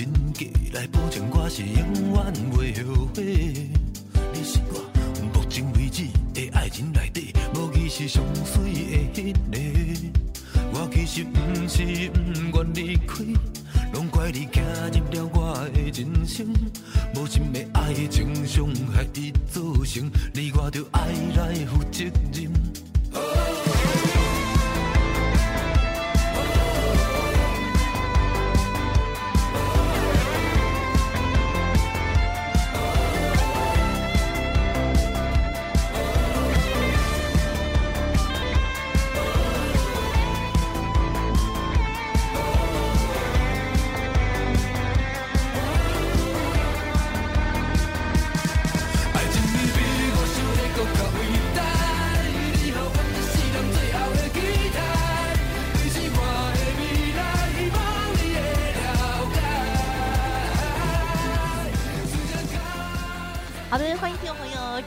我的人格来保证我是永远袂后悔。你是我目前为止的爱情内底，无疑是上水的迄个。我其实不是不愿离开，拢怪你走入了我的人生，无心的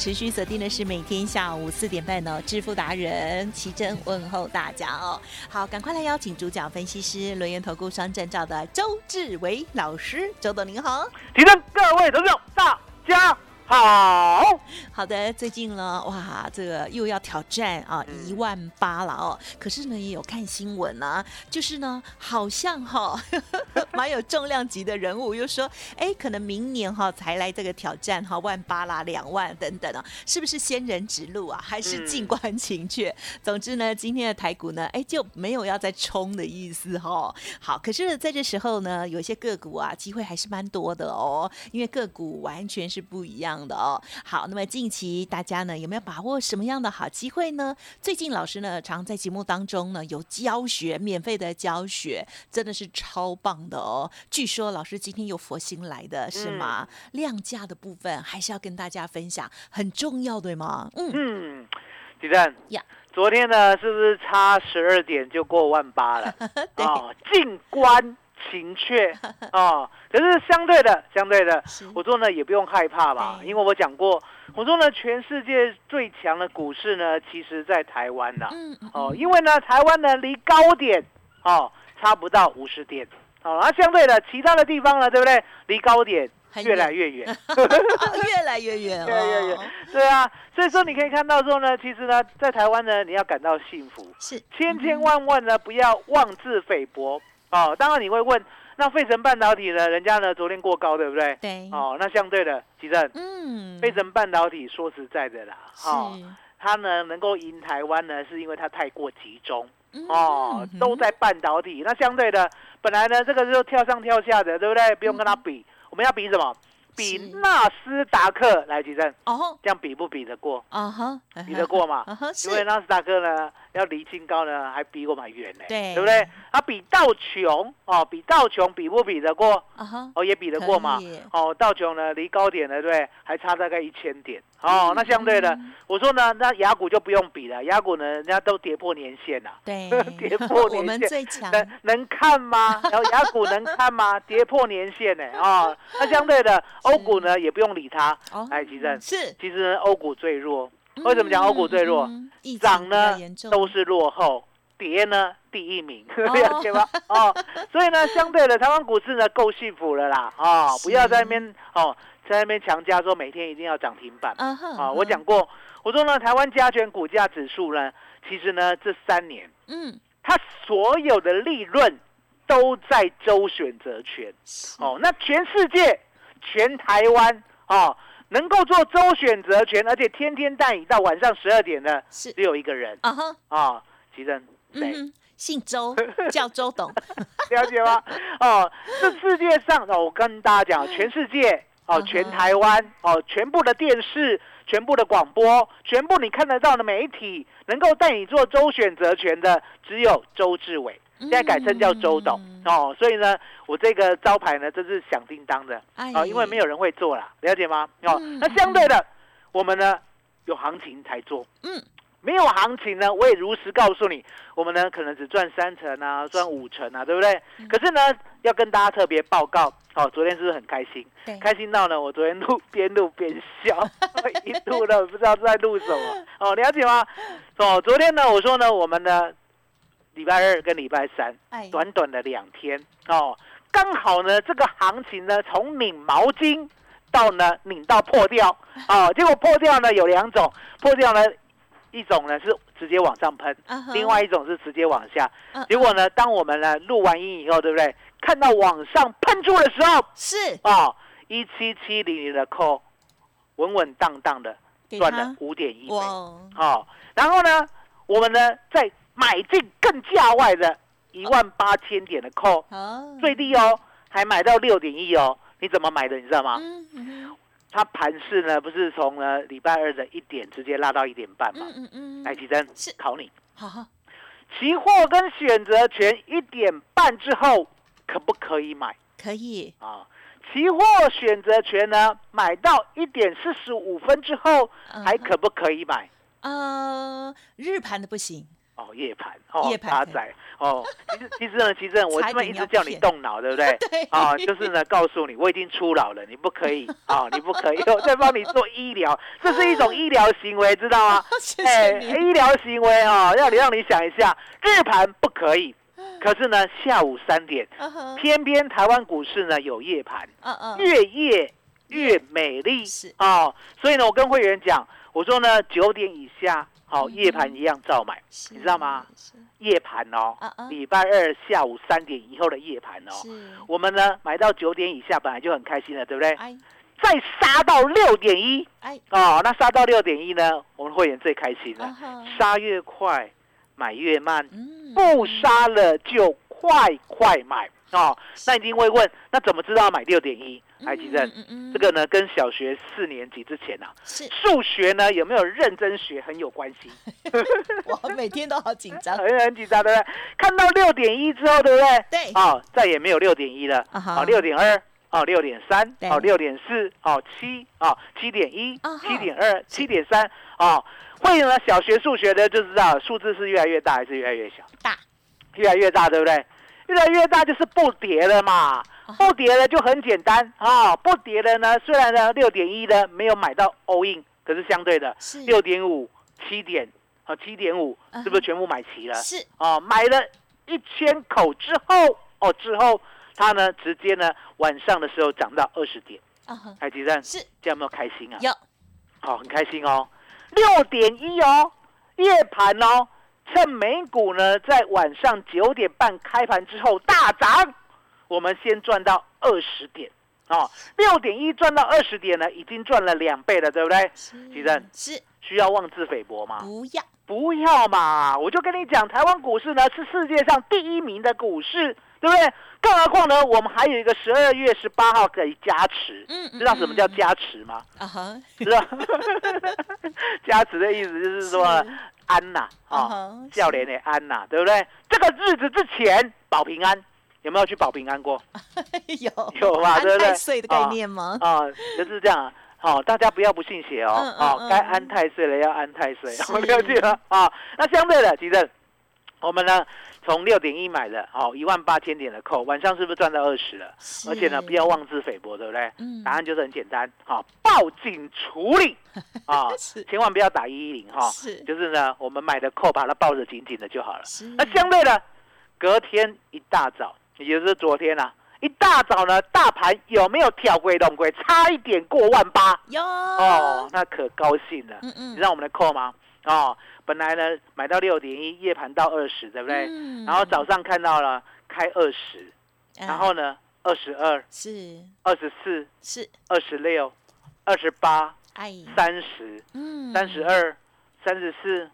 持续锁定的是每天下午四点半的，致富达人奇珍问候大家哦。好，赶快来邀请主讲分析师轮源投顾双证照的周志伟老师，周董您好。提升各位投票，大家好。好的，最近呢，哇，这个又要挑战啊一万八了哦。可是呢，也有看新闻啊，就是呢，好像哈、蛮有重量级的人物，又说，哎，可能明年哈、才来这个挑战哈、万八啦、两万等等啊，是不是仙人指路啊？还是静观情却？总之呢，今天的台股呢，哎，就没有要再冲的意思哈、好，可是在这时候呢，有些个股啊，机会还是蛮多的哦，因为个股完全是不一样的哦。好，那么近期大家呢有没有把握什么样的好机会呢？最近老师呢常在节目当中呢有教学，免费的教学，真的是超棒的哦。据说老师今天有佛心来的是吗？量价的部分还是要跟大家分享，很重要对吗？嗯，嗯，李正呀，昨天呢是不是差十二点就过万八了？对哦，静观情却 哦。可是相对的，相对的，我说呢也不用害怕吧，因为我讲过，我说呢全世界最强的股市呢，其实在台湾呐、嗯嗯哦，因为呢台湾呢离高点哦差不到五十点。哦，那相对的，其他的地方呢，对不对？离高点越来越远。越来越远 越来越远哦，对啊，所以说你可以看到说呢，其实呢，在台湾呢，你要感到幸福，是千千万万呢不要妄自菲薄哦。当然你会问，那费城半导体呢，人家呢昨天过高，对不对？对，哦，那相对的，其正，嗯，费城半导体说实在的啦，哦，是它呢能够赢台湾呢，是因为它太过集中嗯哦，都在半导体。那相对的，本来呢这个就跳上跳下的，对不对？不用跟它比，我们要比什么？比是纳斯达克来，吉正，哦这样比不比得过？啊哈，比得过嘛因为纳斯达克呢要离新高呢，还比我们还远呢，对对不对？它比道琼哦，比道琼比不比得过？啊哈，哦，也比得过嘛。哦，道琼呢离高点呢，对还差大概一千点。哦，那相对的，我说呢，那雅股就不用比了，雅股呢，人家都跌破年线了。对 跌破我们年线最强，能能看吗？然后雅股能看吗？跌破年线呢？哦，那相对的欧股呢也不用理它。哦哎，其正，是其实呢欧股最弱，为什么讲欧股最弱？涨呢都是落后，跌呢第一名，哦了解吗？哦，所以呢，相对的台湾股市呢够幸福了啦，啊、是不要在那边哦，在那边强加说每天一定要涨停板啊。我讲过，我说呢，台湾加权股价指数呢，其实呢这三年嗯它所有的利润都在周选择权哦，那全世界全台湾哦，能够做周选择权，而且天天带你到晚上十二点的，是只有一个人啊哈，啊，奇正谁？嗯，姓周，叫周董，了解吗？哦，这世界上哦，我跟大家讲，全世界哦，全台湾哦，全部的电视、全部的广播、全部你看得到的媒体，能够带你做周选择权的，只有周志伟。现在改称叫周董、嗯哦，所以呢，我这个招牌呢，真是响叮当的哎哦，因为没有人会做啦，了解吗？哦，嗯那相对的，我们呢有行情才做，嗯，没有行情呢，我也如实告诉你，我们呢可能只赚三成啊，赚五成啊，对不对？嗯可是呢，要跟大家特别报告，哦，昨天是不是很开心？对，开心到呢，我昨天录边录边笑，一路呢不知道在录什么，哦，了解吗？哦，昨天呢，我说呢，我们呢礼拜二跟礼拜三哎短短的两天哦，刚好呢这个行情呢从拧毛巾到呢拧到破掉哦，结果破掉呢有两种，破掉呢一种呢是直接往上喷，另外一种是直接往下。嗯结果呢，当我们呢录完音以后，对不对？看到往上喷出的时候，是哦，一七七零零的扣，稳稳当当的给赚了五点一哦，然后呢，我们呢再买进更价外的一万八千点的扣，好，最低哦，还买到六点一哦。你怎么买的？你知道吗？嗯嗯它盘势呢不是从呢礼拜二的一点直接拉到一点半吗？嗯嗯嗯，来，奇珍考你，好好，期货跟选择权一点半之后可不可以买可以，啊？期货选择权呢，买到一点四十五分之后嗯还可不可以买？呃，日盘的不行，哦，夜盘哦，夜盘搭载哦。其实其实呢，其实呢我这么一直叫你骗动脑，对不对？对啊，就是呢，告诉你我已经出老了，你不可以啊，你不可以，我在帮你做医疗，这是一种医疗行为，知道吗？谢哎，医疗行为啊，要你让你想一下，日盘不可以，可是呢，下午三点，偏偏台湾股市呢有夜盘，越夜越美丽是哦，所以呢，我跟会员讲，我说呢，九点以下，好、嗯夜盘一样照买，你知道吗？夜盘哦礼拜二下午三点以后的夜盘哦，我们呢买到九点以下，本来就很开心了，对不对？哎。再杀到六点一哎，哦，那杀到六点一呢，我们会员最开心了，杀越快，买越慢，嗯，不杀了就快快买哦。那一定会问，那怎么知道买六点一？海基正，嗯嗯这个呢跟小学四年级之前啊，是数学呢有没有认真学很有关系 我每天都好紧张，很很紧张，对不对？看到六点一之后，对不对？对哦，再也没有六点一了，啊哈哦，六点二。哦，六点三，对哦，六点四，哦，七，哦，七点一七点二，七点三，哦，会呢，小学数学的就知道数字是越来越大还是越来越小？大，越来越大，对不对？越来越大就是不跌了嘛，啊 不跌了就很简单啊、不跌了呢，虽然呢六点一呢没有买到 all in，可是相对的是。六点五、七点啊七点五嗯是不是全部买齐了？是。哦，买了一千口之后，哦之后它呢直接呢晚上的时候涨到二十点，啊哈，台积电是。这样有没有开心啊？有。好、很开心哦，六点一哦，夜盘哦，趁美股呢在晚上九点半开盘之后大涨，我们先赚到二十点哦，六点一赚到二十点呢，已经赚了两倍了，对不对？是吉正是需要妄自菲薄吗？不要不要嘛，我就跟你讲，台湾股市呢是世界上第一名的股市，对不对？更何况呢，我们还有一个十二月十八号可以加持，嗯嗯知道什么叫嗯加持吗？啊哈，知道 加持的意思就是说是安呐，啊啊哈，笑脸的安呐，对不对？这个日子之前保平安，有没有去保平安过？有有吧安对不对太岁的概念吗？啊，就是这样啊。哦，大家不要不信邪哦嗯，嗯哦，嗯该安太岁了要安太岁，是 我了解了啊。那相对的，其实我们呢从六点一买的，哦，一万八千点的扣，晚上是不是赚到二十了？是而且呢，不要妄自菲薄，对不对？嗯答案就是很简单，好、报警处理 啊是，千万不要打一一零哈，是就是呢，我们买的扣把它抱着紧紧的就好了。是那相对的，隔天一大早，也就是昨天啊，一大早呢，大盘有没有跳归龙龟，差一点过万八？有。哦，那可高兴了。嗯嗯。你知道我们的扣吗？哦，本来呢买到六点一，夜盘到二十，对不对？嗯。然后早上看到了开二十，然后呢二十二、是。二十四、是，二十六、二十八、哎，三十、嗯。三十，二、三十四、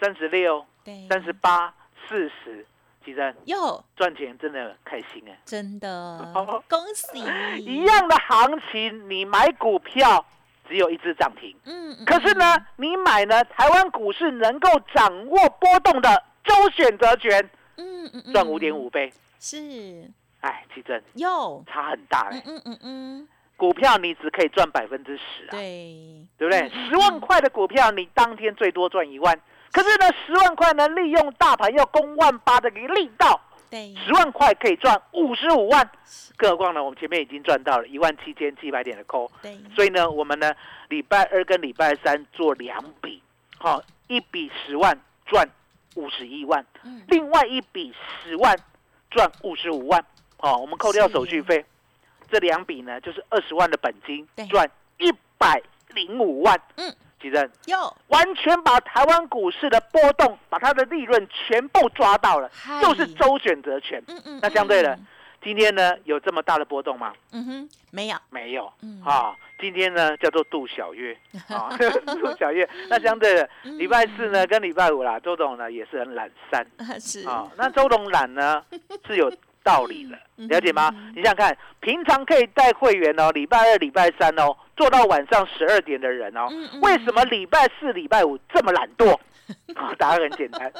三十六、对，三十八、四十，其实哟，赚钱真的很开心哎。真的，恭喜，一，样的行情，你买股票只有一只涨停，嗯，嗯可是呢，，你买呢台湾股市能够掌握波动的周选择权，嗯嗯嗯，赚五点五倍。是，哎，奇珍哟，差很大哎、嗯嗯嗯嗯，股票你只可以赚百分之十啊，对，对不对？十万块的股票，你当天最多赚一万。可是呢，十万块呢，利用大盘要攻万八的一个力道，对，十万块可以赚五十五万。更何况呢，我们前面已经赚到了一万七千七百点的扣，对，所以呢，我们呢礼拜二跟礼拜三做两笔，好、一笔十万赚五十一万，嗯，另外一笔十万赚五十五万，哦，我们扣掉手续费，这两笔呢就是二十万的本金对。赚一百零五万，嗯，其实哟，完全把台湾股市的波动，把它的利润全部抓到了，嗨就是周选择权。嗯嗯，那相对的嗯，今天呢有这么大的波动吗？嗯哼，没有，没有。嗯，啊，今天呢叫做杜小月啊，杜小月。那相对的，嗯礼拜四呢跟礼拜五啦，周董呢也是很懒散 是啊。那周董懒呢 是有道理的，嗯了解吗嗯？你想想看，平常可以带会员哦，礼拜二、礼拜三哦，做到晚上十二点的人哦，为什么礼拜四、礼拜五这么懒惰？啊，答案很简单，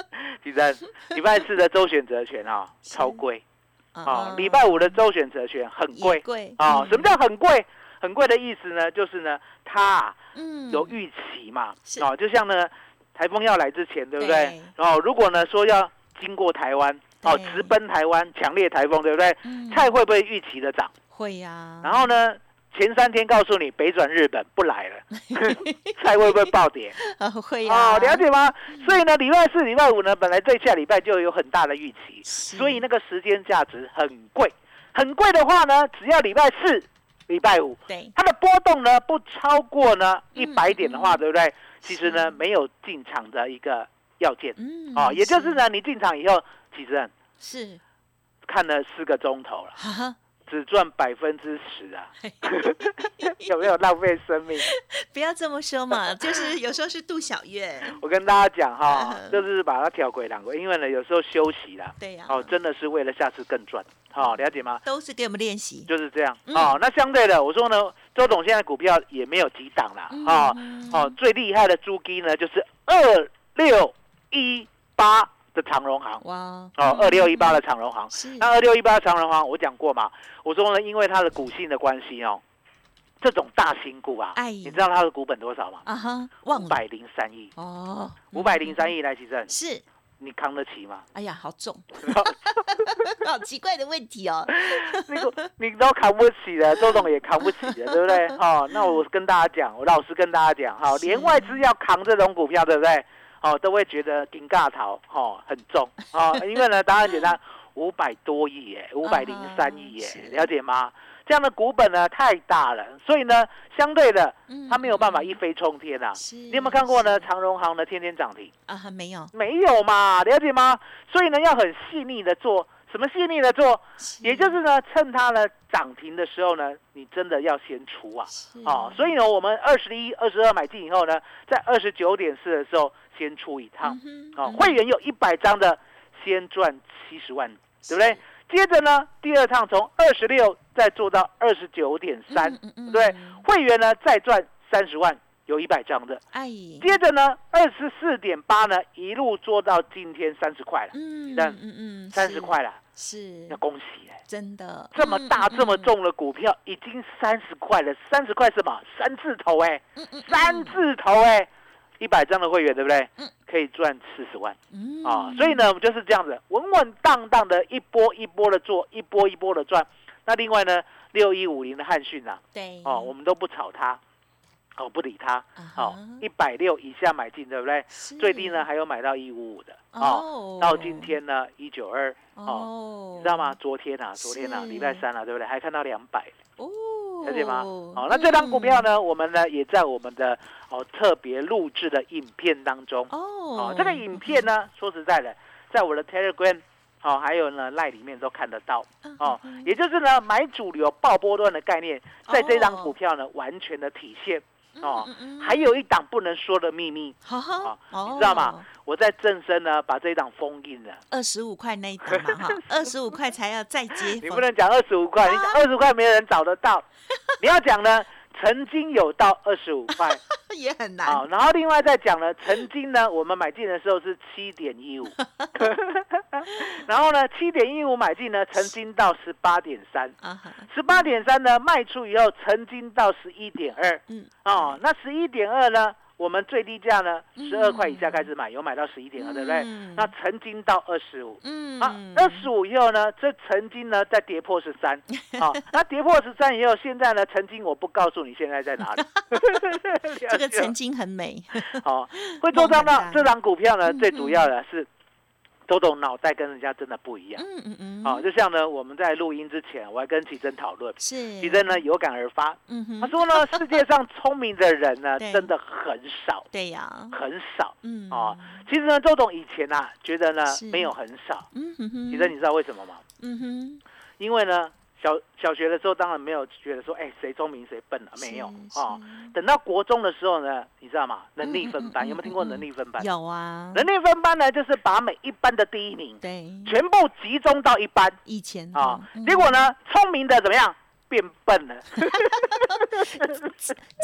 其实 礼拜四的周选择权啊是超贵啊啊，礼拜五的周选择权很贵也贵啊。嗯什么叫很贵？很贵的意思呢，就是呢，它啊嗯有预期嘛，哦，就像呢，台风要来之前，对不对对？然后如果呢说要经过台湾，哦，直奔台湾，强烈台风，对不对？嗯菜会不会预期的涨？会呀，然后呢，前三天告诉你北转日本不来了，菜会不会暴跌？啊会呀，哦，了解吗？所以呢，礼拜四、礼拜五呢，本来这下礼拜就有很大的预期，所以那个时间价值很贵。很贵的话呢，只要礼拜四、礼拜五，对，它的波动呢不超过呢一嗯百点的话，嗯对不对？其实呢，没有进场的一个要件嗯哦，也就是呢，你进场以后，其实是，看了四个钟头了，只赚百分之十啊，有没有浪费生命？不要这么说嘛，就是有时候是杜小月，我跟大家讲哈嗯，就是把它调回两个，因为呢，有时候休息啦，对呀，哦，真的是为了下次更赚，好、了解吗？都是给我们练习，就是这样。嗯。哦。那相对的，我说呢，周董现在股票也没有几档啦，哦嗯哦，最厉害的猪鸡呢就是二六一八的长荣行哇，哦，嗯二六一八的长荣行。是，那二六一八的长荣行我讲过嘛，我说呢，因为它的股性的关系哦，这种大型股啊，哎你知道它的股本多少吗？啊哈，五百零三亿，哦，五百零三亿亿来提振，是，你扛得起吗？哎呀，好重，好奇怪的问题哦，那个你都扛不起的，周董也扛不起的，对不对？哦，那我跟大家讲，我老实跟大家讲，哈，是连外资要扛这种股票，对不对？哦，都会觉得顶尬头，哦，很重，哦，因为呢，答案简单，五百多亿耶，五百零三亿耶是，了解吗？这样的股本呢太大了，所以呢，相对的，嗯它没有办法一飞冲天啊。是，你有没有看过呢？是长荣行呢天天涨停？啊哈，没有，没有嘛，了解吗？所以呢，要很细腻的做，什么细腻的做？也就是呢，趁它呢涨停的时候呢，你真的要先出啊。是哦，所以呢，我们二十一、二十二买进以后呢，在二十九点四的时候先出一趟。哦，嗯哼嗯会员有一百张的，先赚七十万，对不对？接着呢，第二趟从二十六再做到二十九点三，对嗯会员呢再赚三十万，有一百张的。哎，接着呢，二十四点八呢，一路做到今天三十块了，嗯嗯，三十块了，是。要恭喜哎、真的。这么大、嗯这么，重的股票已经三十块了，三十块什么？三字头哎、三字头哎、一百张的会员对不对？嗯。可以赚四十万。嗯。啊、所以呢，我们就是这样子，稳稳当当的一波一波的做，一波一波的赚。那另外呢，六一五零的汉讯啊，对。哦，我们都不炒它，哦，不理它，啊哦哈，一百六以下买进，对不对？最低呢还有买到一五五的，哦，哦，到今天呢一九二，哦，哦，你知道吗？昨天啊，昨天啊，是礼拜三啊，对不对？还看到两百，哦，了解吗？好，那这张股票呢，我们呢也在我们的哦特别录制的影片当中，哦哦，这个影片呢，说实在的，在我的 Telegram 哦，还有呢赖里面都看得到哦嗯，也就是呢买主流爆波段的概念，在这张哦股票呢完全的体现哦。还有一档不能说的秘密，好好，哦你知道吗？我在正身呢把这一档封印了。二十五块那一档嘛哈，二十五块才要再接，你不能讲二十五块，你讲二十块没有人找得到。你要讲呢，曾经有到二十五 块。也很难。好，然后另外再讲了，曾经呢我们买进的时候是七点一五，然后呢七点一五买进呢，曾经到十八点三。十八点三呢，卖出以后曾经到十一点二，嗯，哦，那十一点二呢，我们最低价呢嗯。十二块以下开始买，有买到十一点二，对不对？嗯？那曾经到二十五，嗯。啊，二十五以后呢，这曾经呢再跌破十三，好，那跌破十三以后，现在呢，曾经我不告诉你现在在哪里，这个 曾经很美，好，会做这梦很大。张这张股票呢，嗯最主要的是周董脑袋跟人家真的不一样，嗯嗯嗯，好，就像呢我们在录音之前，我还跟奇珍讨论，是，奇珍呢有感而发，嗯哼，他说呢，世界上聪明的人呢真的很少，对呀，很少。嗯。哦，其实呢，周董以前啊，觉得呢是。没有很少。嗯哼哼，其实你知道为什么吗？嗯哼，因为呢，小小学的时候当然没有觉得说，哎，谁聪明谁笨啊，没有啊哦。等到国中的时候呢，你知道吗？能力分班，嗯嗯有没有听过能力分班？有啊，能力分班呢，就是把每一班的第一名对，全部集中到一班以前啊嗯，结果呢，聪明的怎么样？变笨了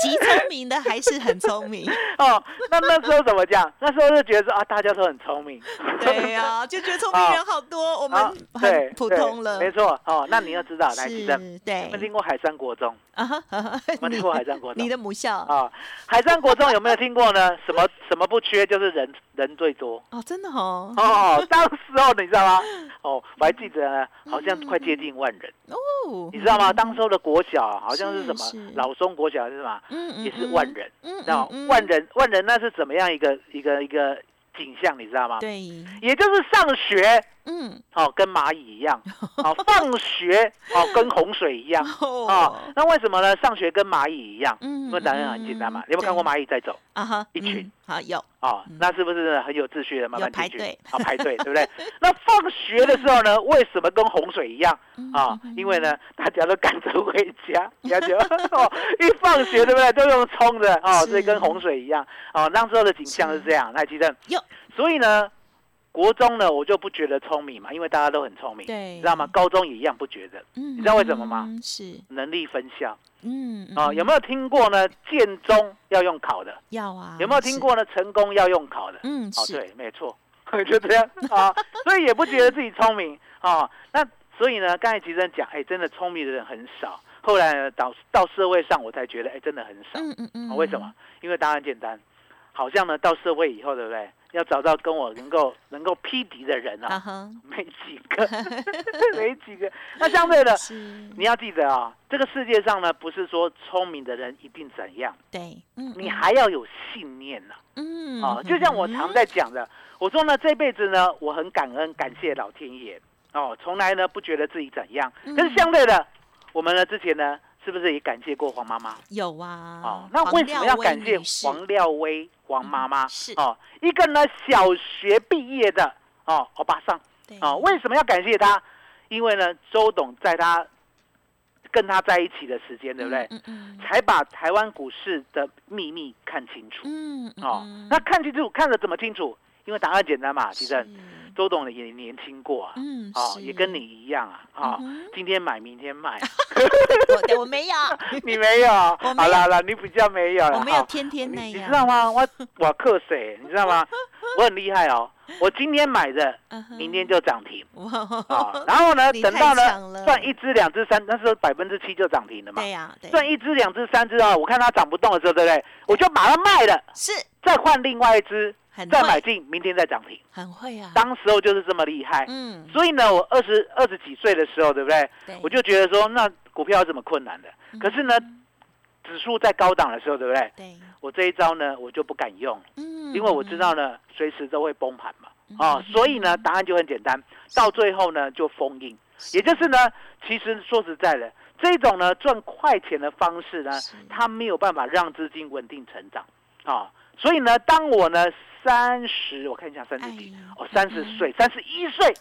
极聪明的还是很聪明，哦。那那时候怎么讲？那时候就觉得说啊，大家都很聪明。对呀，就觉得聪明人好多，我们很，普通了，没错哦。那你要知道，来，其实是，对有没有，听过海山国中？啊听过海山国中你？的母校啊，海山国中有没有听过呢？什么什么不缺，就是人人最多。哦，真的哦，哦，当时候你知道吗？哦，我还记得呢，好像快接近万人，哦，你知道吗？当时候的国小啊好像是什么老松国小是什么？嗯嗯也是万人，嗯知道嗯嗯万人万人那是怎么样一个一个一个景象，你知道吗？对，也就是上学嗯，哦，跟蚂蚁一样，哦，放学哦，跟洪水一样。哦哦，，那为什么呢？上学跟蚂蚁一样？嗯因为答案很简单嘛嗯。你有没有看过蚂蚁在走？啊哈，一群嗯好有，哦，那是不是很有秩序的慢慢排进去队啊，排队，对不对？那放学的时候呢，为什么跟洪水一样嗯啊嗯？因为呢，大家都赶着回家，了解？哦，一放学对不对？都用冲的哦，所以跟洪水一样哦。那时候的景象是这样，来，记得有。所以呢，国中呢，我就不觉得聪明嘛，因为大家都很聪明，对你知道吗？高中也一样不觉得，你你知道为什么吗？是，能力分校嗯，哦。有没有听过呢？建中要用考的，要啊？有没有听过呢？成功要用考的？嗯，哦，是，对，没错，就这样啊，所以也不觉得自己聪明啊。那所以呢，刚才其实讲，哎，真的聪明的人很少。后来呢，到到社会上，我才觉得，哎，真的很少。嗯嗯嗯啊为什么？？因为答案简单，好像呢，到社会以后，对不对？要找到跟我能够能够匹敌的人啊，没几个，没几个。那相对的，你要记得啊，这个世界上呢，不是说聪明的人一定怎样，对，嗯，你嗯还要有信念呐、嗯哦，就像我常在讲的，我说呢，这辈子呢，我很感恩感谢老天爷。哦，从来呢不觉得自己怎样。嗯。可是相对的，我们呢之前呢，是不是也感谢过黄妈妈？有啊，哦，那为什么要感谢黄廖威黄妈妈？是哦，一个呢小学毕业的哦欧巴桑对哦，为什么要感谢他？因为呢，周董在他跟他在一起的时间，对不对？嗯嗯才把台湾股市的秘密看清楚。嗯，嗯哦嗯，那看清楚，看得怎么清楚？因为答案简单嘛，其实是周董也年轻过啊，嗯，哦，也跟你一样啊，啊嗯，今天买明天卖，我我没有，你没有，我没有 好啦好啦，你比较没有了，哦我没有天天那样你，知道吗？我 我克谁？你知道吗？我很厉害哦，我今天买的，明天就涨停哇啊，然后呢，等到了呢赚一只两只三，那时候百分之七就涨停了嘛对，呀，对，赚一只两只三只啊，我看它涨不动的时候，对不对？我就把它卖了，是再换另外一只，再买进，明天再涨停。很会啊，当时候就是这么厉害，嗯，所以呢，我二十二十几岁的时候，对不对？对。我就觉得说，那股票有什么困难的？可是呢，指数在高档的时候，对不对？对，我这一招呢，我就不敢用，嗯，因为我知道呢，随时都会崩盘嘛。嗯。啊，所以呢，答案就很简单，到最后呢就封印，也就是呢，其实说实在的，这种呢赚快钱的方式呢是，它没有办法让资金稳定成长。啊。所以呢，当我呢三十，我看一下三十几。哎，哦，三十岁、三十一岁，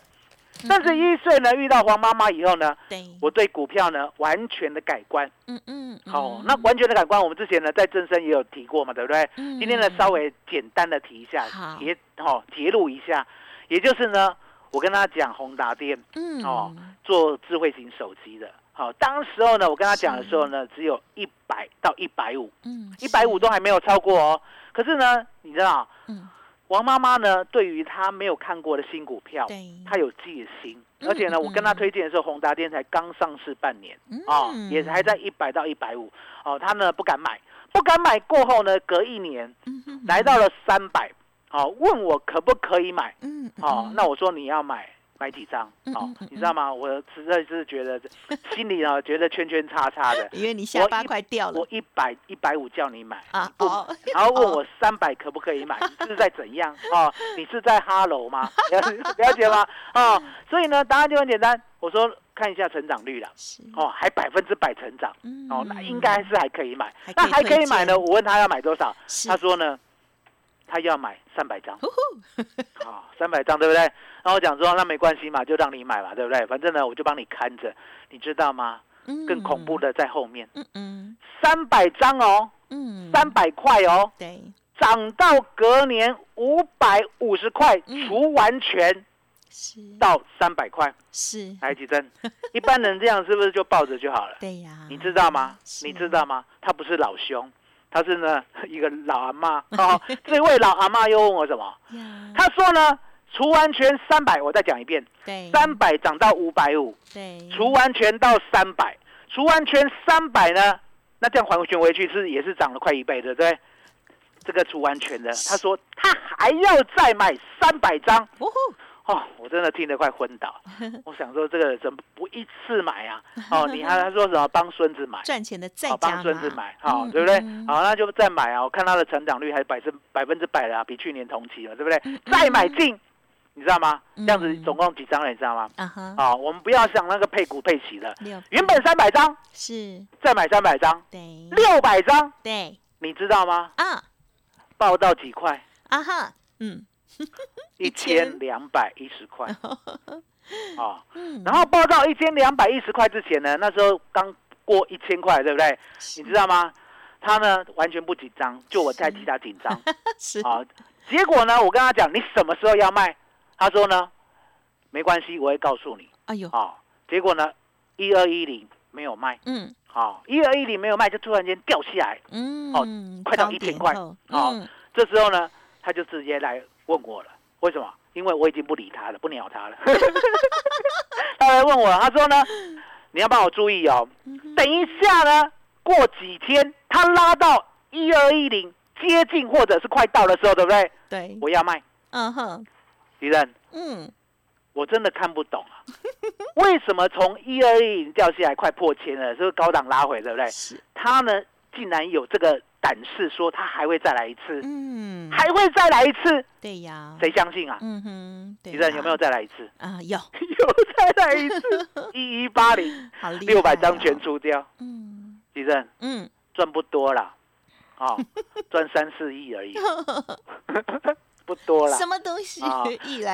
三十一岁呢遇到黄妈妈以后呢，对，我对股票呢完全的改观。嗯嗯，好、那完全的改观，我们之前呢在正身也有提过嘛，对不对？嗯今天呢稍微简单的提一下好，截哦揭露一下，也就是呢，我跟他讲宏达电嗯。哦做智慧型手机的。好，当时候呢，我跟他讲的时候呢，只有一百到一百五，嗯一百五都还没有超过哦。可是呢，你知道，嗯。王妈妈呢，对于她没有看过的新股票，对，她有戒心，嗯而且呢，嗯我跟她推荐的时候，宏达电才刚上市半年，哦，嗯也还在一百到一百五，哦，她呢不敢买，不敢买过后呢，隔一年来到了三百，哦，问我可不可以买，嗯。哦，那我说你要买。买几张？哦你知道吗？我实在是觉得 心里呢，觉得圈圈叉叉的。因为你下巴一快掉了我一百一百五叫你买啊你不然后问我三百可不可以买？你是在怎样？哦，你是在哈喽吗？了了解吗？哦，所以呢，答案就很简单，我说看一下成长率了，哦，还百分之百成长，嗯哦，那应该是还可以买那还可以买呢？我问他要买多少，他说呢，他要买三百张。啊，三百张对不对？然后我讲说那没关系嘛，就让你买嘛，对不对？反正呢，我就帮你看着，你知道吗？更恐怖的在后面，嗯嗯三百张哦，嗯三百块哦，对涨到隔年五百五十块，嗯除完全是到三百块，是来几针？一般人这样是不是就抱着就好了？对呀，你知道吗？你知道吗？他不是老兄，他是呢一个老阿妈。哦。这位老阿妈又问我什么？呀。他说呢，除完全三百，我再讲一遍，对。三百涨到五百五，对。除完全到三百，除完全三百呢，那这样还全回去是也是涨了快一倍，对不对？这个除完全的，他说他还要再买三百张哦，我真的听得快昏倒。我想说这个怎么不一次买啊？哦，你还他说什么帮孙子买？赚钱的再帮孙子码买，好，嗯对不对嗯？好，那就再买啊！我看它的成长率还百分百分之百了啊，比去年同期了，对不对？再买进，你知道吗？这样子嗯总共几张了？你知道吗？啊哈啊，我们不要想那个配股配息的，原本三百张，是再买三百张，对六百张，对你知道吗？啊报到几块？啊哈嗯 一千两百一十块。啊，嗯。然后报到一千两百一十块之前呢，那时候刚过一千块，对不对？你知道吗？他呢完全不紧张，就我在替他紧张。是。啊，结果呢，我跟他讲你什么时候要卖，他说呢，没关系，我会告诉你。哎呦。啊。结果呢，一二一零没有卖，嗯。好，一二一零没有卖，就突然间掉下来。嗯哦快到高1000块。哦。嗯。这时候呢，他就直接来问我了，为什么？因为我已经不理他了，不鸟他了。他来问我，他说呢，你要帮我注意哦，嗯等一下呢，过几天他拉到一二一零接近或者是快到的时候，对不对？对我要卖。嗯哼敌人，嗯我真的看不懂啊，为什么从一二一零掉下来快破千了，是不是高档拉回，对不对？是他呢，竟然有这个胆识说他还会再来一次，嗯。还会再来一次，对呀。谁相信啊？嗯哼对敌人有没有再来一次？啊有。有再来一次，一一八零好厉害六百张全哦出掉，嗯敌人嗯。赚不多啦，哦，赚三四亿而已，不多啦。什。么东西啊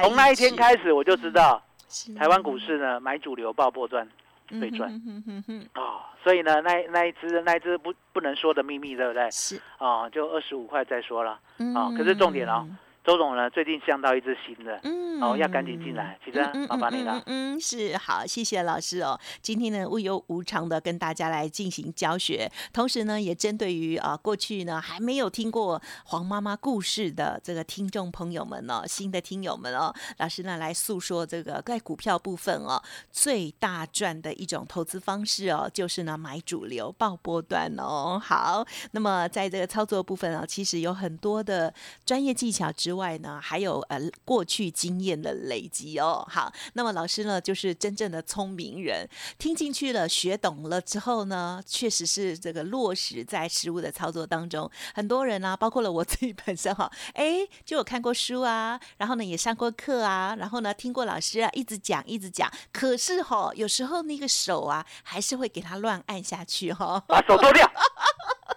从那一天去开始，我就知道是。台湾股市呢买主流爆破赚最赚嗯哼哼哼哼哦，所以呢那那一只那一只不不能说的秘密，对不对？是哦，就二十五块再说了。啊嗯可是重点哦周总呢最近相到一只新的，嗯哦要赶紧进来，其实麻烦你了。嗯嗯，是好，谢谢老师哦。今天呢，无忧无常的跟大家来进行教学，同时呢，也针对于啊过去呢还没有听过黄妈妈故事的这个听众朋友们哦，新的听友们哦，老师呢来诉说这个在股票部分哦最大赚的一种投资方式哦，就是呢买主流报波段哦。好，那么在这个操作部分啊，其实有很多的专业技巧之外呢，还有呃过去经验的累积哦。好，那么老师呢，就是真正的聪明人，听进去了，学懂了之后呢，确实是这个落实在实物的操作当中。很多人啊，包括了我自己本身哈，哎，就有看过书啊，然后呢也上过课啊，然后呢听过老师啊一直讲一直讲，可是哈，有时候那个手啊还是会给他乱按下去哈。把手剁掉，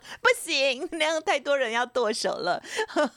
不行，那样太多人要剁手了。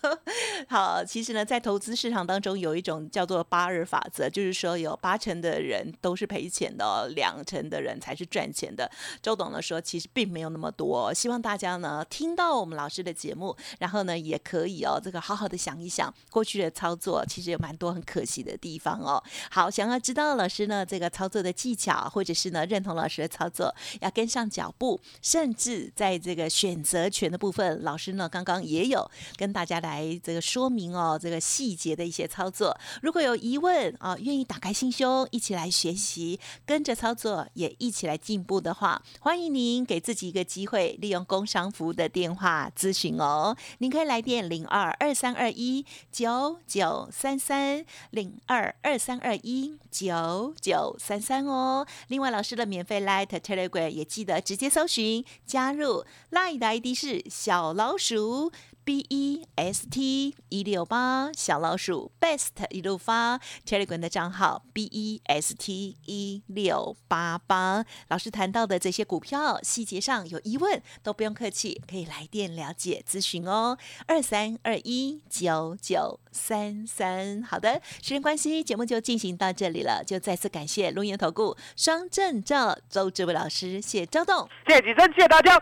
好，其实呢，在投资市场当中有一种叫做八二法则，就是说有八成的人都是赔钱的、哦，两成的人才是赚钱的。周董呢说，其实并没有那么多，希望大家呢听到我们老师的节目，然后呢也可以哦，这个好好的想一想过去的操作，其实有蛮多很可惜的地方哦。好，想要知道老师呢这个操作的技巧，或者是呢认同老师的操作，要跟上脚步，甚至在这个选选择权的部分，老师呢刚刚也有跟大家来这个说明哦，这个细节的一些操作。如果有疑问啊，愿意打开心胸，一起来学习，跟着操作，也一起来进步的话，欢迎您给自己一个机会，利用工商服务的电话咨询哦。您可以来电零二二三二一九九三三零二二三二一九九三三哦。另外，老师的免费 Light Telegram 也记得直接搜寻加入，Light 的 ID 是小老鼠。B E S T 一六八小老鼠 Best 一路发 Telegram 的账号 B E S T 一六八八。老师谈到的这些股票细节上有疑问，都不用客气，可以来电了解咨询哦。二三二一九九三三。好的，时间关系，节目就进行到这里了，就再次感谢龙岩投顾双证照周志伟老师，谢周董。谢谢几声，谢谢大家，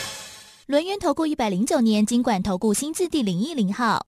轮源投顾一百零九年金管投顾新字第零一零号。